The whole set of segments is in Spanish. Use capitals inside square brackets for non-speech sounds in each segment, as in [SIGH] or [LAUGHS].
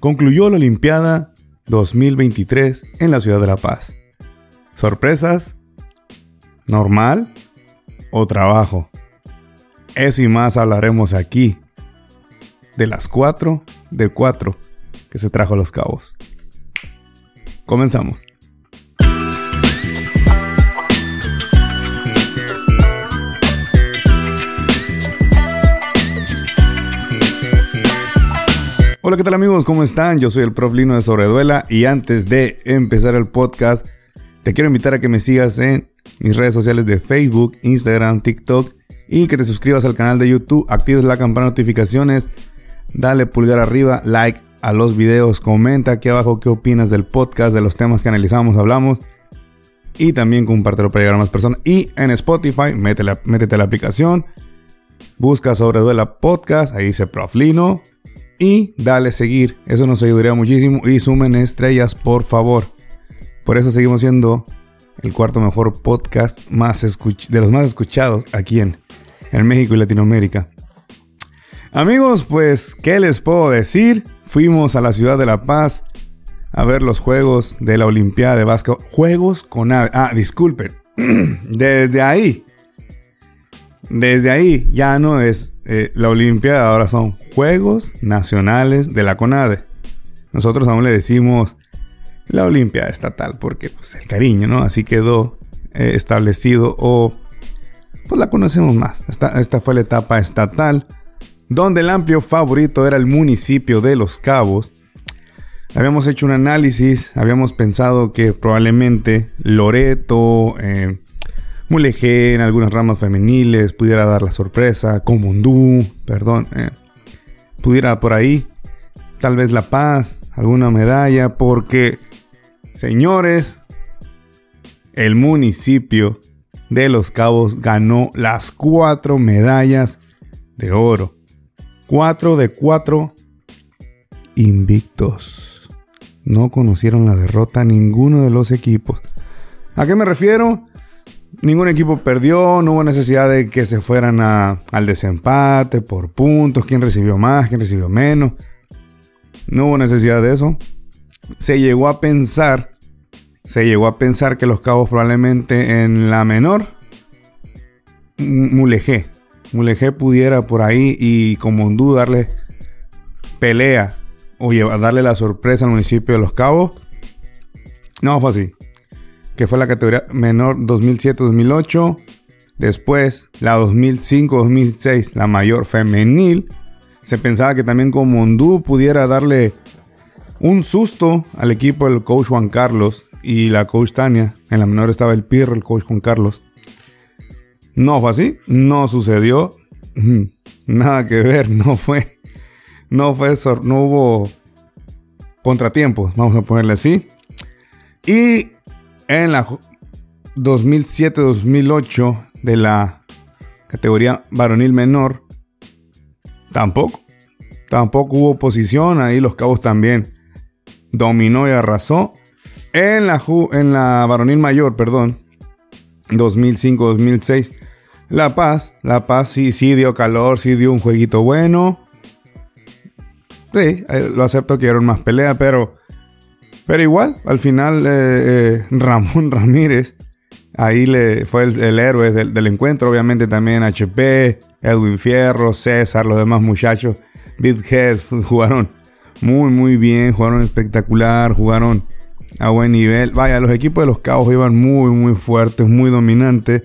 concluyó la Olimpiada 2023 en la ciudad de La Paz. ¿Sorpresas? ¿Normal? ¿O trabajo? Eso y más hablaremos aquí. De las 4 de 4 que se trajo a los cabos. Comenzamos. Hola, ¿qué tal amigos? ¿Cómo están? Yo soy el prof Lino de Sobreduela y antes de empezar el podcast, te quiero invitar a que me sigas en mis redes sociales de Facebook, Instagram, TikTok y que te suscribas al canal de YouTube, actives la campana de notificaciones, dale pulgar arriba, like a los videos, comenta aquí abajo qué opinas del podcast, de los temas que analizamos, hablamos y también compártelo para llegar a más personas. Y en Spotify, métete, métete a la aplicación, busca Sobreduela Podcast, ahí dice Prof Lino y dale seguir. Eso nos ayudaría muchísimo y sumen estrellas, por favor. Por eso seguimos siendo el cuarto mejor podcast más de los más escuchados aquí en, en México y Latinoamérica. Amigos, pues, ¿qué les puedo decir? Fuimos a la ciudad de La Paz a ver los juegos de la Olimpiada de Vasco. Juegos con. Ah, disculpen. [CLEARS THROAT] Desde ahí desde ahí ya no es eh, la Olimpiada, ahora son Juegos Nacionales de la CONADE. Nosotros aún le decimos la Olimpiada Estatal porque pues el cariño, ¿no? Así quedó eh, establecido o pues la conocemos más. Esta, esta fue la etapa estatal donde el amplio favorito era el municipio de Los Cabos. Habíamos hecho un análisis, habíamos pensado que probablemente Loreto, eh, Mulegé en algunas ramas femeniles, pudiera dar la sorpresa, Comundú, perdón, eh, pudiera por ahí, tal vez La Paz, alguna medalla, porque, señores, el municipio de Los Cabos ganó las cuatro medallas de oro. Cuatro de cuatro invictos. No conocieron la derrota ninguno de los equipos. ¿A qué me refiero? Ningún equipo perdió, no hubo necesidad de que se fueran al desempate por puntos, quién recibió más, quién recibió menos. No hubo necesidad de eso. Se llegó a pensar, se llegó a pensar que los cabos probablemente en la menor, Mulegé, Mulegé pudiera por ahí y como Hondú darle pelea o darle la sorpresa al municipio de los cabos. No fue así que fue la categoría menor 2007-2008. Después, la 2005-2006, la mayor femenil. Se pensaba que también como Hondú pudiera darle un susto al equipo del coach Juan Carlos y la coach Tania. En la menor estaba el Pirro, el coach Juan Carlos. No fue así, no sucedió. Nada que ver, [LAUGHS] no fue. No fue, no hubo contratiempos, vamos a ponerle así. Y en la 2007-2008 de la categoría varonil menor, tampoco. Tampoco hubo oposición, ahí los cabos también dominó y arrasó. En la, en la varonil mayor, perdón, 2005-2006, La Paz, La Paz sí, sí dio calor, sí dio un jueguito bueno. Sí, eh, lo acepto que era más pelea, pero pero igual, al final eh, eh, [LAUGHS] Ramón Ramírez, ahí le fue el, héroe del, encuentro. Obviamente también HP, Edwin Fierro, César, los demás muchachos, Big Heads [LAUGHS] jugaron muy, muy bien, jugaron espectacular, jugaron a buen nivel. Vaya, los equipos de los Cabos iban muy, muy fuertes, muy dominantes.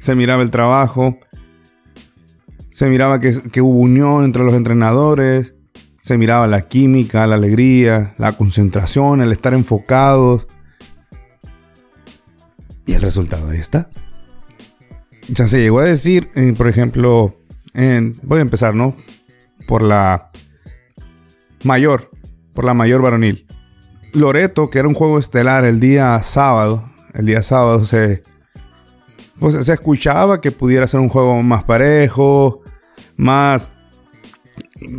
Se miraba el trabajo. Se miraba que hubo unión entre los entrenadores se miraba la química, la alegría, la concentración, el estar enfocados. Y el resultado ahí está. Ya se llegó a decir, eh, por ejemplo, en, voy a empezar, ¿no? Por la mayor, por la mayor varonil. Loreto, que era un juego estelar el día sábado, el día sábado se, pues, se escuchaba que pudiera ser un juego más parejo, más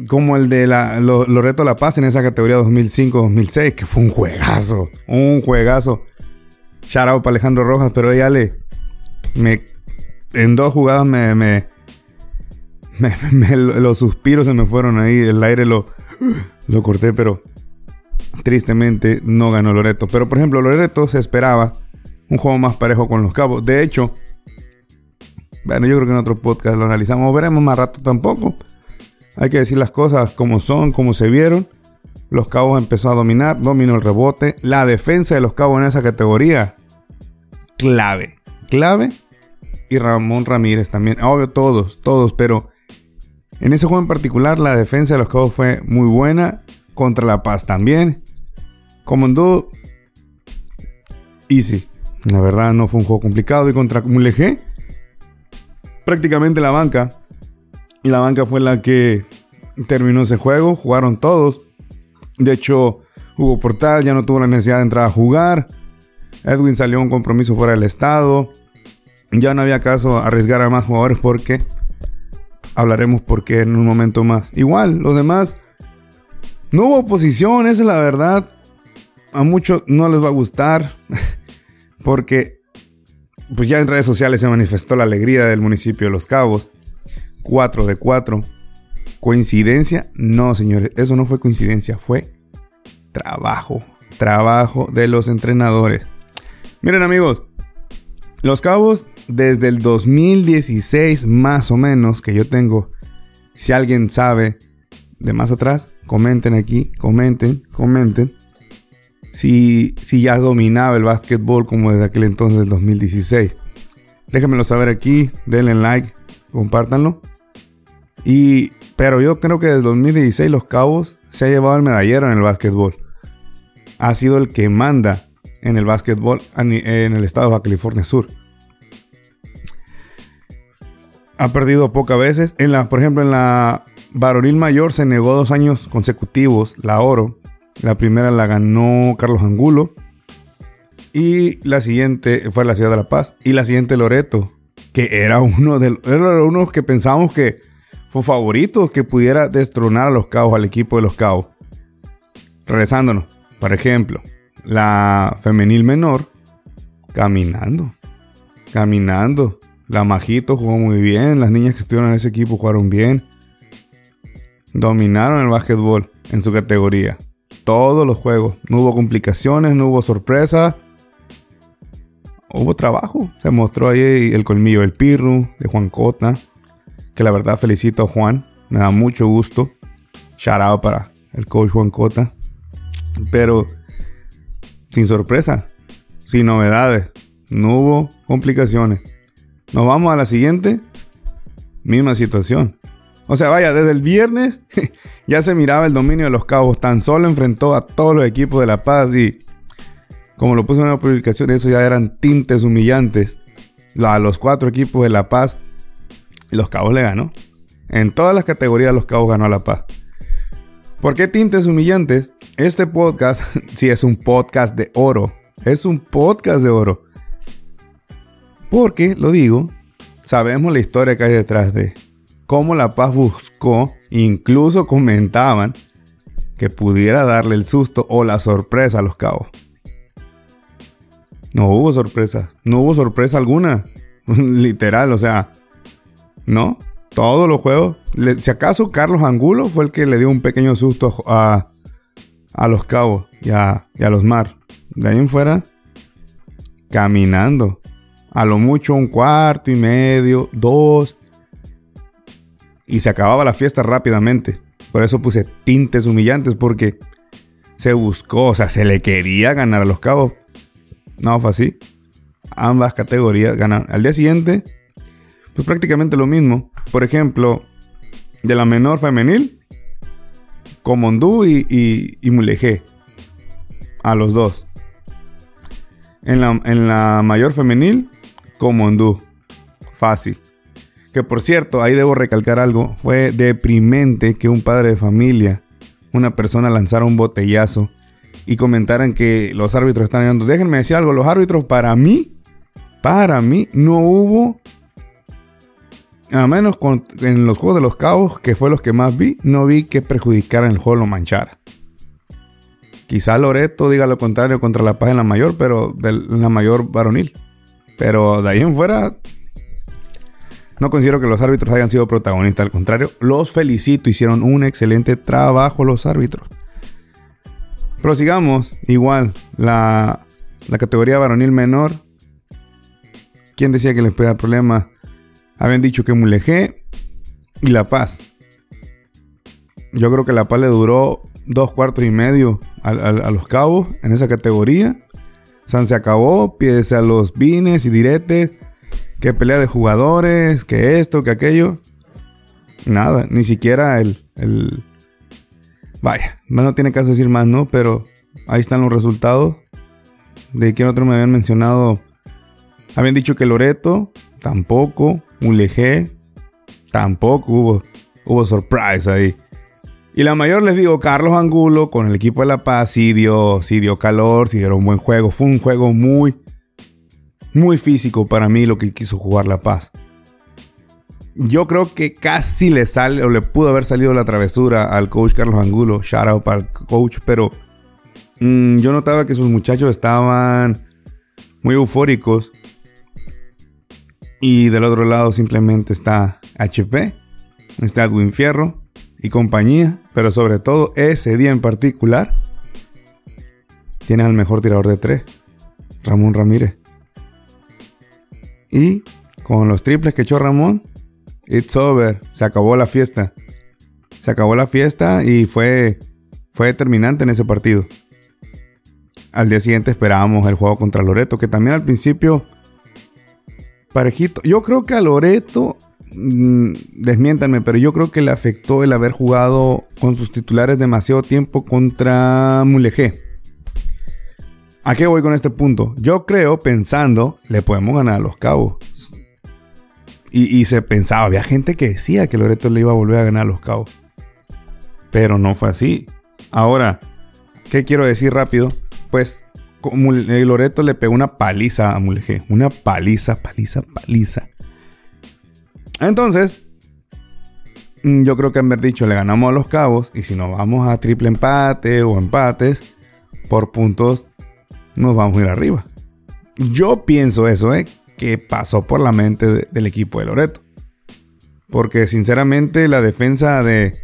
como el de la, Loreto La Paz en esa categoría 2005-2006, que fue un juegazo, un juegazo. Shout para Alejandro Rojas, pero ya le, me, en dos jugadas me, me, [LAUGHS] me, los suspiros se me fueron ahí, el aire lo, lo corté, pero tristemente no ganó Loreto. Pero por ejemplo, Loreto se esperaba un juego más parejo con los cabos. De hecho, bueno, yo creo que en otro podcast lo analizamos. Veremos más rato tampoco. Hay que decir las cosas como son, como se vieron. Los Cabos empezó a dominar, dominó el rebote. La defensa de los Cabos en esa categoría, clave, clave. Y Ramón Ramírez también. Obvio, todos, todos, pero en ese juego en particular la defensa de los Cabos fue muy buena. Contra La Paz también. Comandó easy. La verdad no fue un juego complicado. Y contra Mulegé, prácticamente la banca. Y la banca fue la que terminó ese juego. Jugaron todos. De hecho, Hugo Portal ya no tuvo la necesidad de entrar a jugar. Edwin salió a un compromiso fuera del estado. Ya no había caso arriesgar a más jugadores porque hablaremos por qué en un momento más. Igual, los demás no hubo oposición, esa es la verdad. A muchos no les va a gustar [LAUGHS] porque pues ya en redes sociales se manifestó la alegría del municipio de Los Cabos. 4 de 4. ¿Coincidencia? No, señores, eso no fue coincidencia, fue trabajo. Trabajo de los entrenadores. Miren amigos, Los Cabos desde el 2016 más o menos que yo tengo, si alguien sabe de más atrás, comenten aquí, comenten, comenten. Si, si ya dominaba el básquetbol como desde aquel entonces del 2016. Déjenmelo saber aquí, denle like, compártanlo. Y, pero yo creo que desde 2016 Los Cabos se ha llevado el medallero en el básquetbol. Ha sido el que manda en el básquetbol en el estado de California Sur. Ha perdido pocas veces. En la, por ejemplo, en la varonil mayor se negó dos años consecutivos la oro. La primera la ganó Carlos Angulo. Y la siguiente fue la Ciudad de La Paz. Y la siguiente Loreto. Que era uno de era uno que pensamos que fue favorito que pudiera destronar a los cabos, al equipo de los cabos. Regresándonos, por ejemplo, la femenil menor, caminando, caminando. La Majito jugó muy bien, las niñas que estuvieron en ese equipo jugaron bien. Dominaron el básquetbol en su categoría. Todos los juegos. No hubo complicaciones, no hubo sorpresas. Hubo trabajo. Se mostró ahí el colmillo del Pirru, de Juan Cota que la verdad felicito a Juan, me da mucho gusto. Shout para el coach Juan Cota. Pero sin sorpresa, sin novedades, no hubo complicaciones. Nos vamos a la siguiente, misma situación. O sea, vaya, desde el viernes [LAUGHS] ya se miraba el dominio de los cabos. Tan solo enfrentó a todos los equipos de La Paz y, como lo puse en una publicación, eso ya eran tintes humillantes. A los cuatro equipos de La Paz los Cabos le ganó. En todas las categorías Los Cabos ganó a La Paz. ¿Por qué tintes humillantes? Este podcast, [LAUGHS] sí es un podcast de oro. Es un podcast de oro. Porque, lo digo, sabemos la historia que hay detrás de cómo La Paz buscó, incluso comentaban que pudiera darle el susto o la sorpresa a los cabos. No hubo sorpresa, no hubo sorpresa alguna. [LAUGHS] Literal, o sea, ¿no? Todos los juegos. si acaso Carlos Angulo fue el que le dio un pequeño susto a, a los cabos y a, los mar. De ahí en fuera, caminando. A lo mucho un cuarto y medio, dos. Y se acababa la fiesta rápidamente. Por eso puse tintes humillantes porque se buscó, o sea, se le quería ganar a los cabos. No fue así. Ambas categorías ganan. Al día siguiente, pues prácticamente lo mismo. Por ejemplo, de la menor femenil, Comondú y, y, y Mulegé. A los dos. En la, en la mayor femenil, Comondú. Fácil. Que por cierto, ahí debo recalcar algo. Fue deprimente que un padre de familia, una persona lanzara un botellazo y comentaran que los árbitros están dando. Déjenme decir algo, los árbitros para mí, para mí no hubo a menos en los Juegos de los Cabos, que fue los que más vi, no vi que perjudicaran el juego lo manchara. Quizá Loreto diga lo contrario contra la paz en la mayor, pero de la mayor varonil. Pero de ahí en fuera, no considero que los árbitros hayan sido protagonistas. Al contrario, los felicito, hicieron un excelente trabajo los árbitros. Prosigamos, igual, la, categoría varonil menor. ¿Quién decía que les podía problema? Habían dicho que Mulegé y La Paz. Yo creo que La Paz le duró dos cuartos y medio a, los cabos en esa categoría. San se acabó, pies a los vines y diretes. Que pelea de jugadores, que esto, que aquello. Nada, ni siquiera el, el... Vaya, no tiene caso decir más, ¿no? Pero ahí están los resultados. ¿De quién otro me habían mencionado? Habían dicho que Loreto, tampoco. Mulegé, tampoco hubo, hubo surprise ahí. Y la mayor les digo, Carlos Angulo con el equipo de La Paz sí dio, sí dio calor, sí dieron un buen juego. Fue un juego muy, muy físico para mí lo que quiso jugar La Paz. Yo creo que casi le sale o le pudo haber salido la travesura al coach Carlos Angulo. Shout out para el coach, pero mm, yo notaba que sus muchachos estaban muy eufóricos. Y del otro lado simplemente está HP, está Edwin Fierro y compañía, pero sobre todo ese día en particular, tiene al mejor tirador de tres, Ramón Ramírez. Y con los triples que echó Ramón, it's over, se acabó la fiesta. Se acabó la fiesta y fue, fue determinante en ese partido. Al día siguiente esperábamos el juego contra Loreto, que también al principio parejito. Yo creo que a Loreto, mm, desmiéntanme, pero yo creo que le afectó el haber jugado con sus titulares demasiado tiempo contra Mulegé. ¿A qué voy con este punto? Yo creo, pensando, le podemos ganar a los cabos. Y, se pensaba, había gente que decía que Loreto le iba a volver a ganar a los cabos. Pero no fue así. Ahora, ¿qué quiero decir rápido? Pues Loreto le pegó una paliza a Mulegé. Una paliza, paliza, paliza. Entonces, mm, yo creo que haber dicho, le ganamos a los cabos. Y si nos vamos a triple empate o empates, por puntos, nos vamos a ir arriba. Yo pienso eso, ¿eh? Que pasó por la mente del equipo de Loreto. Porque sinceramente la defensa de,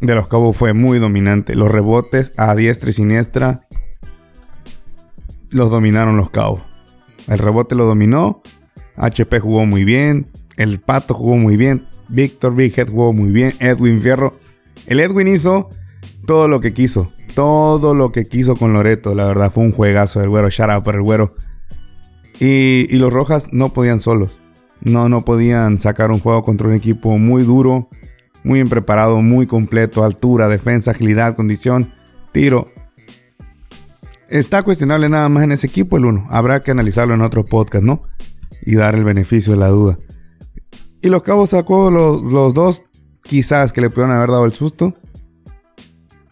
de los cabos fue muy dominante. Los rebotes a diestra y siniestra los dominaron los cabos. El rebote lo dominó. HP jugó muy bien. El Pato jugó muy bien. Víctor Big Head jugó muy bien. Edwin Fierro. El Edwin hizo todo lo que quiso. Todo lo que quiso con Loreto. La verdad fue un juegazo del güero. Shout out para el güero. Y, y los Rojas no podían solos. No, no podían sacar un juego contra un equipo muy duro. Muy bien preparado, muy completo. Altura, defensa, agilidad, condición, tiro. Está cuestionable nada más en ese equipo el uno. Habrá que analizarlo en otro podcast, ¿no? Y dar el beneficio de la duda. Y los cabos sacó los, dos, quizás que le pudieron haber dado el susto.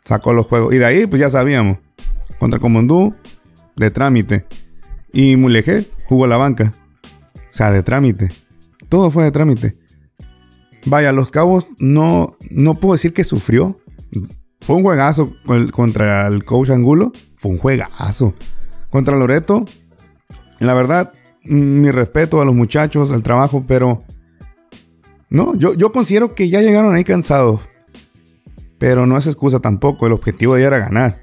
Sacó los juegos. Y de ahí, pues ya sabíamos. Contra Comondú, de trámite. Y Mulegé jugó la banca. O sea, de trámite. Todo fue de trámite. Vaya, los cabos no, no puedo decir que sufrió. Fue un juegazo contra el coach Angulo fue un juegazo. Contra Loreto, la verdad, mi respeto a los muchachos, al trabajo, pero no, yo, yo considero que ya llegaron ahí cansados. Pero no es excusa tampoco, el objetivo de era ganar.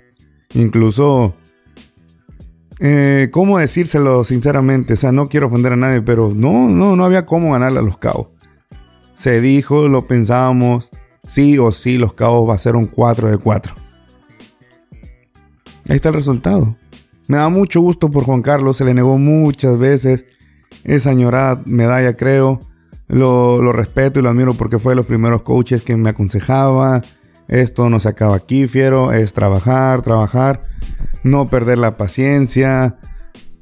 Incluso, eh, ¿cómo decírselo sinceramente? O sea, no quiero ofender a nadie, pero no, no, no había cómo ganarle a los cabos. Se dijo, lo pensábamos, sí o sí, los cabos va a ser un 4 de 4. Ahí está el resultado. Me da mucho gusto por Juan Carlos, se le negó muchas veces esa añorada medalla, creo. Lo, respeto y lo admiro porque fue de los primeros coaches que me aconsejaba. Esto no se acaba aquí, fiero. Es trabajar, trabajar. No perder la paciencia.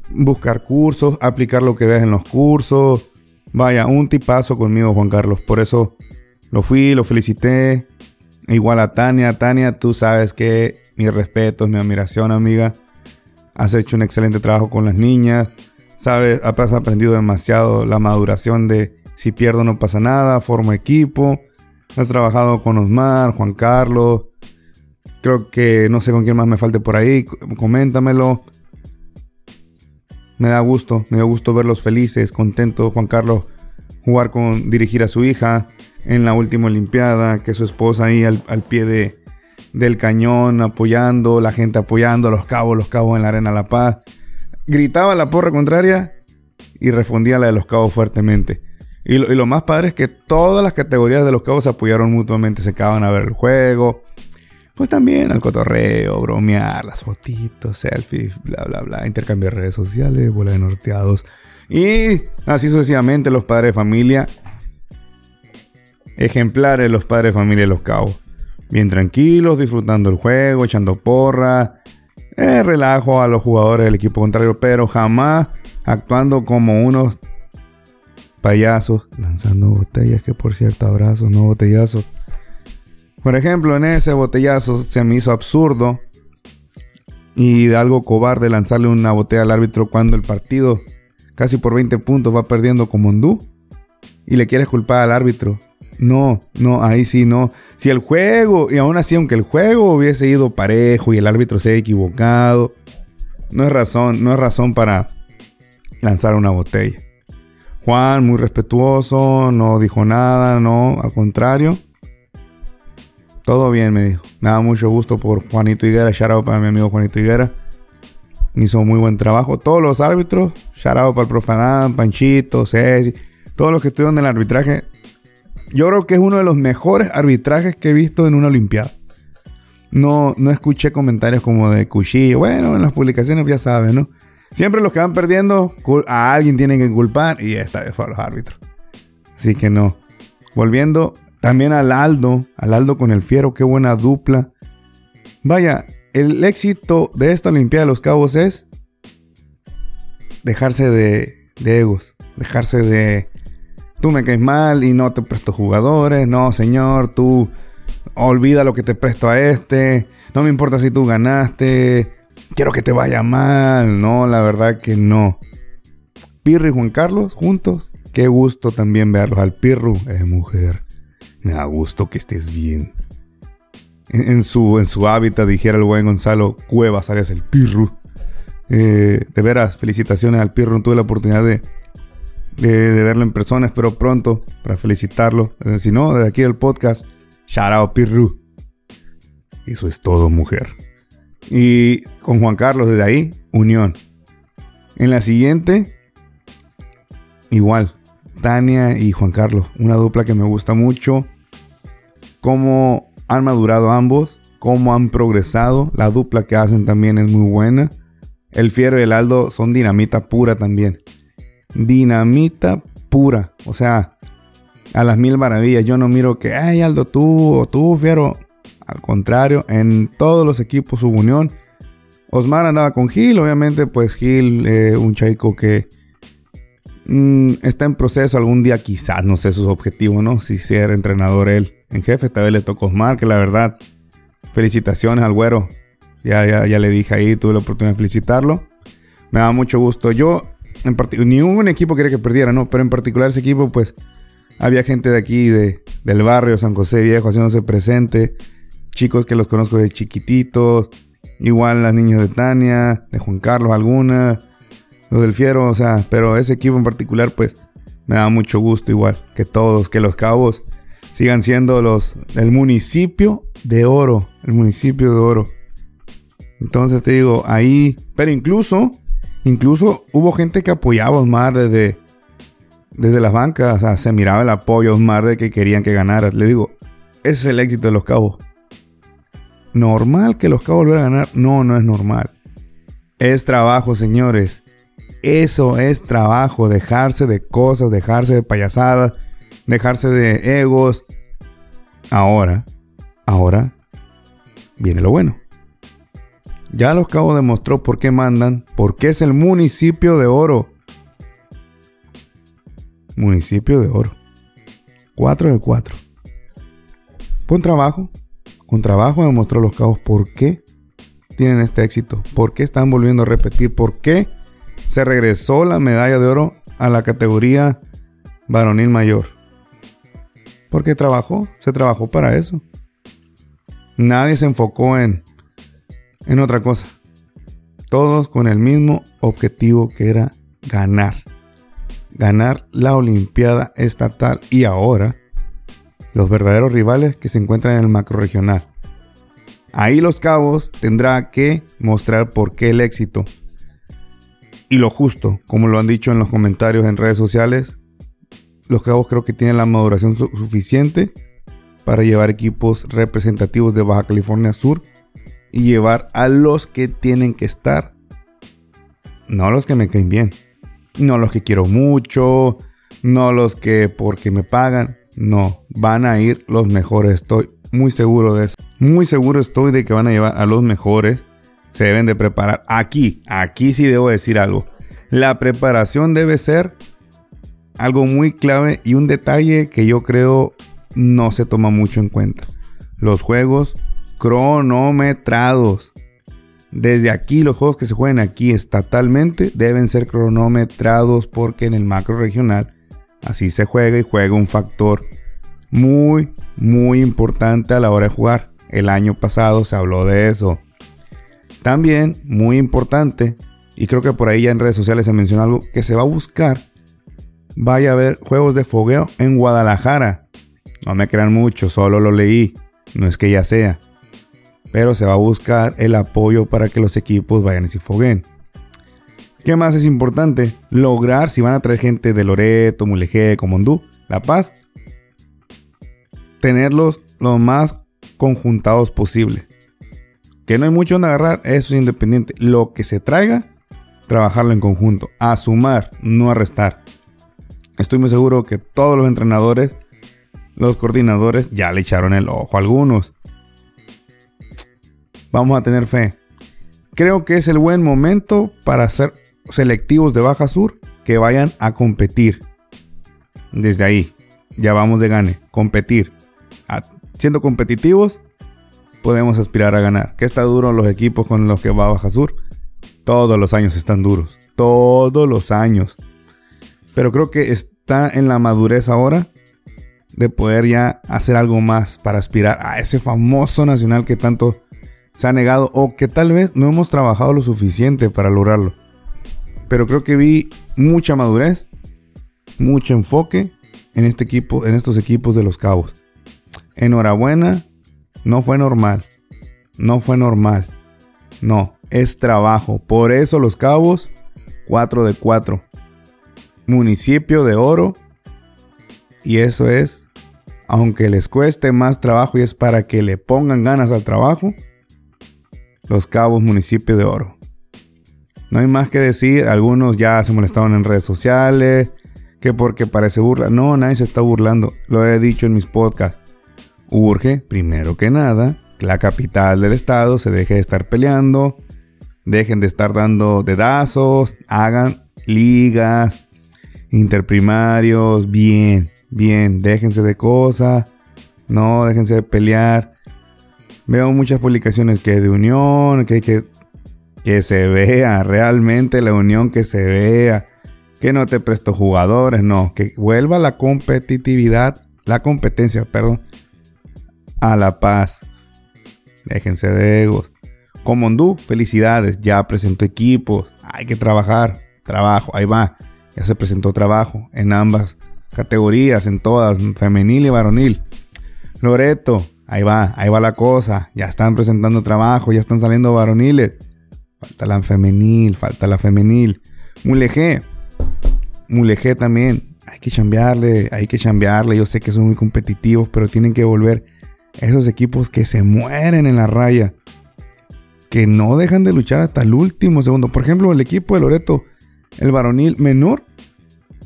Buscar cursos, aplicar lo que veas en los cursos. Vaya, un tipazo conmigo, Juan Carlos. Por eso lo fui, lo felicité. Igual a Tania. Tania, tú sabes que mi respeto, mi admiración, amiga. Has hecho un excelente trabajo con las niñas. Sabes, has aprendido demasiado la maduración de si pierdo no pasa nada, formo equipo. Has trabajado con Osmar, Juan Carlos. Creo que no sé con quién más me falte por ahí. Coméntamelo. Me da gusto, me da gusto verlos felices, contentos. Juan Carlos jugar con, dirigir a su hija en la última Olimpiada, que su esposa ahí al pie de, del cañón apoyando, la gente apoyando, los cabos, los cabos en la arena La Paz. Gritaba la porra contraria y respondía la de los cabos fuertemente. Y lo, más padre es que todas las categorías de los cabos se apoyaron mutuamente, se acaban a ver el juego. Pues también al cotorreo, bromear, las fotitos, selfies, bla, bla, bla, intercambiar redes sociales, bola de norteados. Y así sucesivamente los padres de familia. Ejemplares los padres de familia de los cabos. Bien tranquilos, disfrutando el juego, echando porra. Eh, relajo a los jugadores del equipo contrario, pero jamás actuando como unos payasos, lanzando botellas, que por cierto, abrazos, no botellazos. Por ejemplo, en ese botellazo se me hizo absurdo y algo cobarde lanzarle una botella al árbitro cuando el partido casi por 20 puntos va perdiendo como Hondú y le quieres culpar al árbitro. No, no, ahí sí no. Si el juego, y aún así, aunque el juego hubiese ido parejo y el árbitro se haya equivocado, no es razón, no es razón para lanzar una botella. Juan, muy respetuoso, no dijo nada, no, al contrario. Todo bien, me dijo. Me da mucho gusto por Juanito Higuera. Shout out para mi amigo Juanito Higuera. Hizo muy buen trabajo. Todos los árbitros, shout out para el Profanán, Panchito, Ceci, todos los que estuvieron en el arbitraje. Yo creo que es uno de los mejores arbitrajes que he visto en una Olimpiada. No, no escuché comentarios como de cuchillo. Bueno, en las publicaciones ya saben, ¿no? Siempre los que van perdiendo, a alguien tienen que culpar y esta vez fue a los árbitros. Así que no. Volviendo también al Aldo, al Aldo con el Fiero, qué buena dupla. Vaya, el éxito de esta Olimpiada de los Cabos es dejarse de, de egos, dejarse de tú me caes mal y no te presto jugadores, no señor, tú olvida lo que te presto a este, no me importa si tú ganaste, quiero que te vaya mal. No, la verdad que no. Pirro y Juan Carlos juntos. Qué gusto también verlos. Al Pirru es mujer. Me da gusto que estés bien. En, su, en su hábitat, dijera el buen Gonzalo Cuevas Arias, el Pirru. Eh, de veras, felicitaciones al Pirru. Tuve la oportunidad de, de, verlo en persona. Espero pronto para felicitarlo. Si no, desde aquí del podcast, shout out Pirru. Eso es todo, mujer. Y con Juan Carlos desde ahí, unión. En la siguiente, igual, Tania y Juan Carlos, una dupla que me gusta mucho. Cómo han madurado ambos, cómo han progresado. La dupla que hacen también es muy buena. El Fiero y el Aldo son dinamita pura también. Dinamita pura. O sea, a las mil maravillas. Yo no miro que, ay Aldo, tú o tú, Fiero. Al contrario, en todos los equipos hubo unión. Osmar andaba con Gil, obviamente, pues Gil, eh, un chico que mm, está en proceso algún día, quizás, no sé sus objetivos, ¿no? Si ser entrenador él en jefe, esta vez le tocó Osmar, que la verdad, felicitaciones al güero. Ya, ya, ya le dije ahí, tuve la oportunidad de felicitarlo. Me da mucho gusto. Yo, en particular, ni un equipo quería que perdiera, ¿no? Pero en particular ese equipo, pues, había gente de aquí, de, del barrio San José Viejo, haciéndose presente chicos que los conozco de chiquititos, igual las niñas de Tania, de Juan Carlos algunas, los del Fiero, o sea, pero ese equipo en particular pues me da mucho gusto igual que todos, que los cabos sigan siendo los el municipio de oro, el municipio de oro. Entonces te digo, ahí, pero incluso, incluso hubo gente que apoyaba a Osmar desde, desde las bancas, o sea, se miraba el apoyo a Osmar de que querían que ganara. Le digo, ese es el éxito de los cabos normal que los Cabos volvieran a ganar. No, no es normal. Es trabajo, señores. Eso es trabajo. Dejarse de cosas, dejarse de payasadas, dejarse de egos. Ahora, ahora viene lo bueno. Ya los Cabos demostró por qué mandan, por qué es el municipio de oro. Municipio de oro. 4 de 4. Buen trabajo, con trabajo demostró los cabos por qué tienen este éxito, por qué están volviendo a repetir, por qué se regresó la medalla de oro a la categoría varonil mayor. Porque trabajó, se trabajó para eso. Nadie se enfocó en, en otra cosa. Todos con el mismo objetivo que era ganar. Ganar la Olimpiada Estatal y ahora los verdaderos rivales que se encuentran en el macro regional. Ahí los cabos tendrá que mostrar por qué el éxito. Y lo justo, como lo han dicho en los comentarios en redes sociales, los cabos creo que tienen la maduración suficiente para llevar equipos representativos de Baja California Sur y llevar a los que tienen que estar. No los que me caen bien. No los que quiero mucho. No los que porque me pagan. No, van a ir los mejores. Estoy muy seguro de eso. Muy seguro estoy de que van a llevar a los mejores. Se deben de preparar. Aquí, aquí sí debo decir algo. La preparación debe ser algo muy clave y un detalle que yo creo no se toma mucho en cuenta. Los juegos cronometrados. Desde aquí, los juegos que se juegan aquí estatalmente deben ser cronometrados porque en el macro regional así se juega y juega un factor muy, muy importante a la hora de jugar. El año pasado se habló de eso. También, muy importante, y creo que por ahí ya en redes sociales se menciona algo, que se va a buscar, vaya a haber juegos de fogueo en Guadalajara. No me crean mucho, solo lo leí, no es que ya sea. Pero se va a buscar el apoyo para que los equipos vayan y se foguen. ¿Qué más es importante? Lograr, si van a traer gente de Loreto, Mulegé, Comondú, La Paz, tenerlos lo más conjuntados posible. Que no hay mucho en agarrar, eso es independiente. Lo que se traiga, trabajarlo en conjunto. A sumar, no a restar. Estoy muy seguro que todos los entrenadores, los coordinadores, ya le echaron el ojo a algunos. Vamos a tener fe. Creo que es el buen momento para ser selectivos de Baja Sur que vayan a competir. Desde ahí, ya vamos de gane, competir siendo competitivos, podemos aspirar a ganar. ¿Qué está duro los equipos con los que va a Baja Sur? Todos los años están duros. Todos los años. Pero creo que está en la madurez ahora de poder ya hacer algo más para aspirar a ese famoso nacional que tanto se ha negado o que tal vez no hemos trabajado lo suficiente para lograrlo. Pero creo que vi mucha madurez, mucho enfoque en este equipo, en estos equipos de los Cabos enhorabuena, no fue normal. No fue normal. No, es trabajo. Por eso los cabos, 4 de 4. Municipio de oro. Y eso es, aunque les cueste más trabajo y es para que le pongan ganas al trabajo, los cabos, municipio de oro. No hay más que decir, algunos ya se molestaron en redes sociales, que porque parece burla. No, nadie se está burlando. Lo he dicho en mis podcasts. Urge, primero que nada, que la capital del estado se deje de estar peleando, dejen de estar dando dedazos, hagan ligas, interprimarios, bien, bien, déjense de cosas, no, déjense de pelear. Veo muchas publicaciones que de unión, que, que, que se vea realmente la unión, que se vea, que no te presto jugadores, no, que vuelva la competitividad, la competencia, perdón, a La Paz. Déjense de egos. Comondú, felicidades, ya presentó equipos. Hay que trabajar. Trabajo, ahí va. Ya se presentó trabajo en ambas categorías, en todas, femenil y varonil. Loreto, ahí va, ahí va la cosa. Ya están presentando trabajo, ya están saliendo varoniles. Falta la femenil, falta la femenil. Mulegé, Mulegé también. Hay que chambearle, hay que chambearle. Yo sé que son muy competitivos, pero tienen que volver esos equipos que se mueren en la raya, que no dejan de luchar hasta el último segundo. Por ejemplo, el equipo de Loreto, el varonil menor,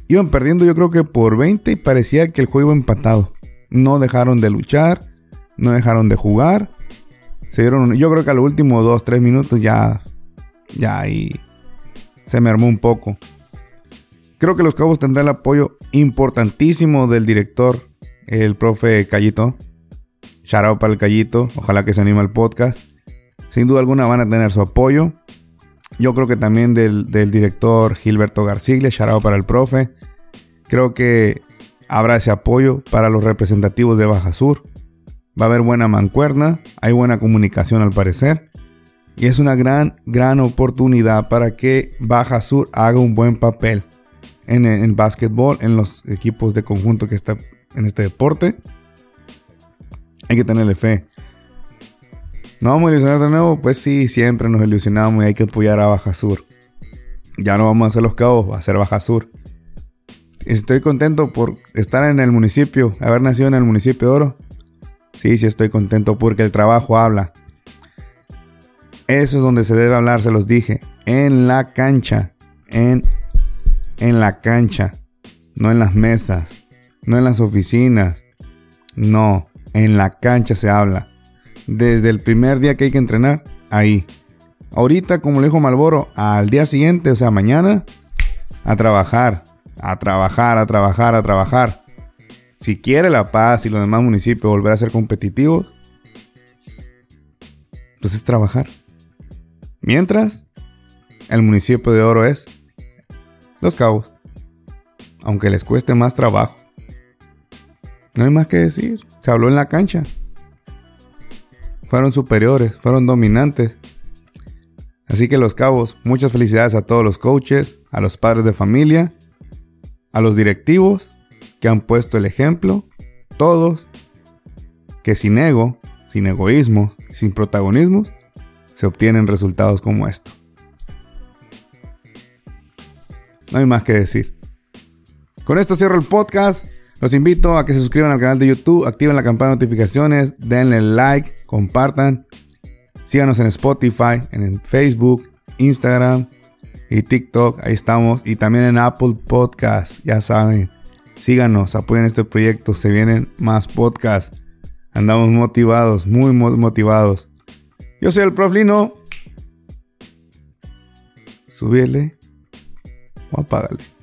iban perdiendo yo creo que por 20 y parecía que el juego iba empatado. No dejaron de luchar, no dejaron de jugar. Se dieron, yo creo que a los últimos 2, 3 minutos ya, ya ahí se me armó un poco. Creo que los Cabos tendrán el apoyo importantísimo del director, el profe Callito, Shout para el Callito. Ojalá que se anime al podcast. Sin duda alguna van a tener su apoyo. Yo creo que también del, director Gilberto Garciglia. Shout para el profe. Creo que habrá ese apoyo para los representativos de Baja Sur. Va a haber buena mancuerna. Hay buena comunicación al parecer. Y es una gran, gran oportunidad para que Baja Sur haga un buen papel en el básquetbol, en los equipos de conjunto que está en este deporte. Hay que tenerle fe. ¿No vamos a ilusionar de nuevo? Pues sí, siempre nos ilusionamos y hay que apoyar a Baja Sur. Ya no vamos a hacer los cabos, va a ser Baja Sur. Estoy contento por estar en el municipio, haber nacido en el municipio de Oro. Sí, sí estoy contento porque el trabajo habla. Eso es donde se debe hablar, se los dije. En la cancha. En, en la cancha. No en las mesas. No en las oficinas. No, en la cancha se habla. Desde el primer día que hay que entrenar, ahí. Ahorita, como le dijo Malboro, al día siguiente, o sea, mañana, a trabajar, a trabajar, a trabajar, a trabajar. Si quiere La Paz y los demás municipios volver a ser competitivos, pues es trabajar. Mientras, el municipio de Oro es Los Cabos. Aunque les cueste más trabajo. No hay más que decir. Se habló en la cancha. Fueron superiores, fueron dominantes. Así que los cabos, muchas felicidades a todos los coaches, a los padres de familia, a los directivos que han puesto el ejemplo, todos, que sin ego, sin egoísmo, sin protagonismos, se obtienen resultados como esto. No hay más que decir. Con esto cierro el podcast. Los invito a que se suscriban al canal de YouTube, activen la campana de notificaciones, denle like, compartan. Síganos en Spotify, en Facebook, Instagram y TikTok. Ahí estamos. Y también en Apple Podcast. Ya saben. Síganos, apoyen este proyecto. Se vienen más podcasts. Andamos motivados, muy motivados. Yo soy el Prof Lino. Subirle o apágale.